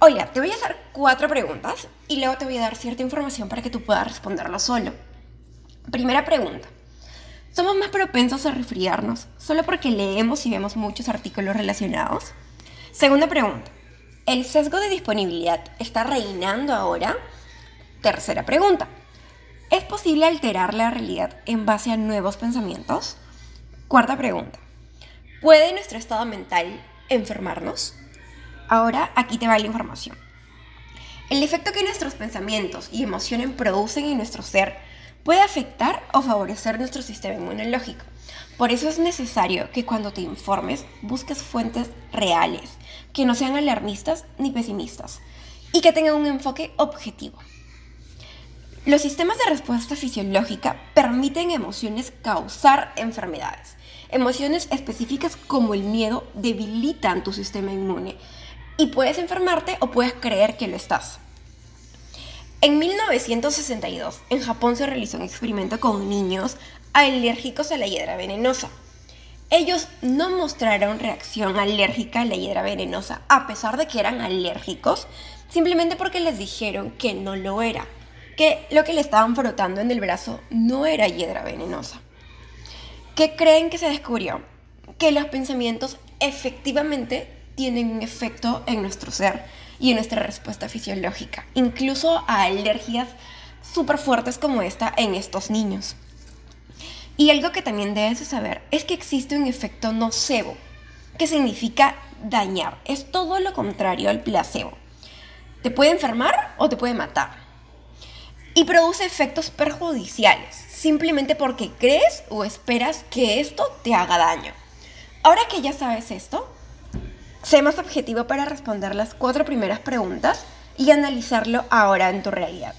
Hola, te voy a hacer cuatro preguntas y luego te voy a dar cierta información para que tú puedas responderlo solo. Primera pregunta. ¿Somos más propensos a resfriarnos solo porque leemos y vemos muchos artículos relacionados? Segunda pregunta. ¿El sesgo de disponibilidad está reinando ahora? Tercera pregunta. ¿Es posible alterar la realidad en base a nuevos pensamientos? Cuarta pregunta. ¿Puede nuestro estado mental enfermarnos? Ahora aquí te va la información. El efecto que nuestros pensamientos y emociones producen en nuestro ser puede afectar o favorecer nuestro sistema inmunológico. Por eso es necesario que cuando te informes busques fuentes reales, que no sean alarmistas ni pesimistas, y que tengan un enfoque objetivo. Los sistemas de respuesta fisiológica permiten emociones causar enfermedades. Emociones específicas como el miedo debilitan tu sistema inmune y puedes enfermarte o puedes creer que lo estás. En 1962, en Japón se realizó un experimento con niños alérgicos a la hiedra venenosa. Ellos no mostraron reacción alérgica a la hiedra venenosa, a pesar de que eran alérgicos, simplemente porque les dijeron que no lo era, que lo que le estaban frotando en el brazo no era hiedra venenosa. ¿Qué creen que se descubrió? Que los pensamientos efectivamente tienen un efecto en nuestro ser y en nuestra respuesta fisiológica, incluso a alergias súper fuertes como esta en estos niños. Y algo que también debes saber es que existe un efecto nocebo, que significa dañar. Es todo lo contrario al placebo. Te puede enfermar o te puede matar. Y produce efectos perjudiciales, simplemente porque crees o esperas que esto te haga daño. Ahora que ya sabes esto, Sé más objetivo para responder las cuatro primeras preguntas y analizarlo ahora en tu realidad.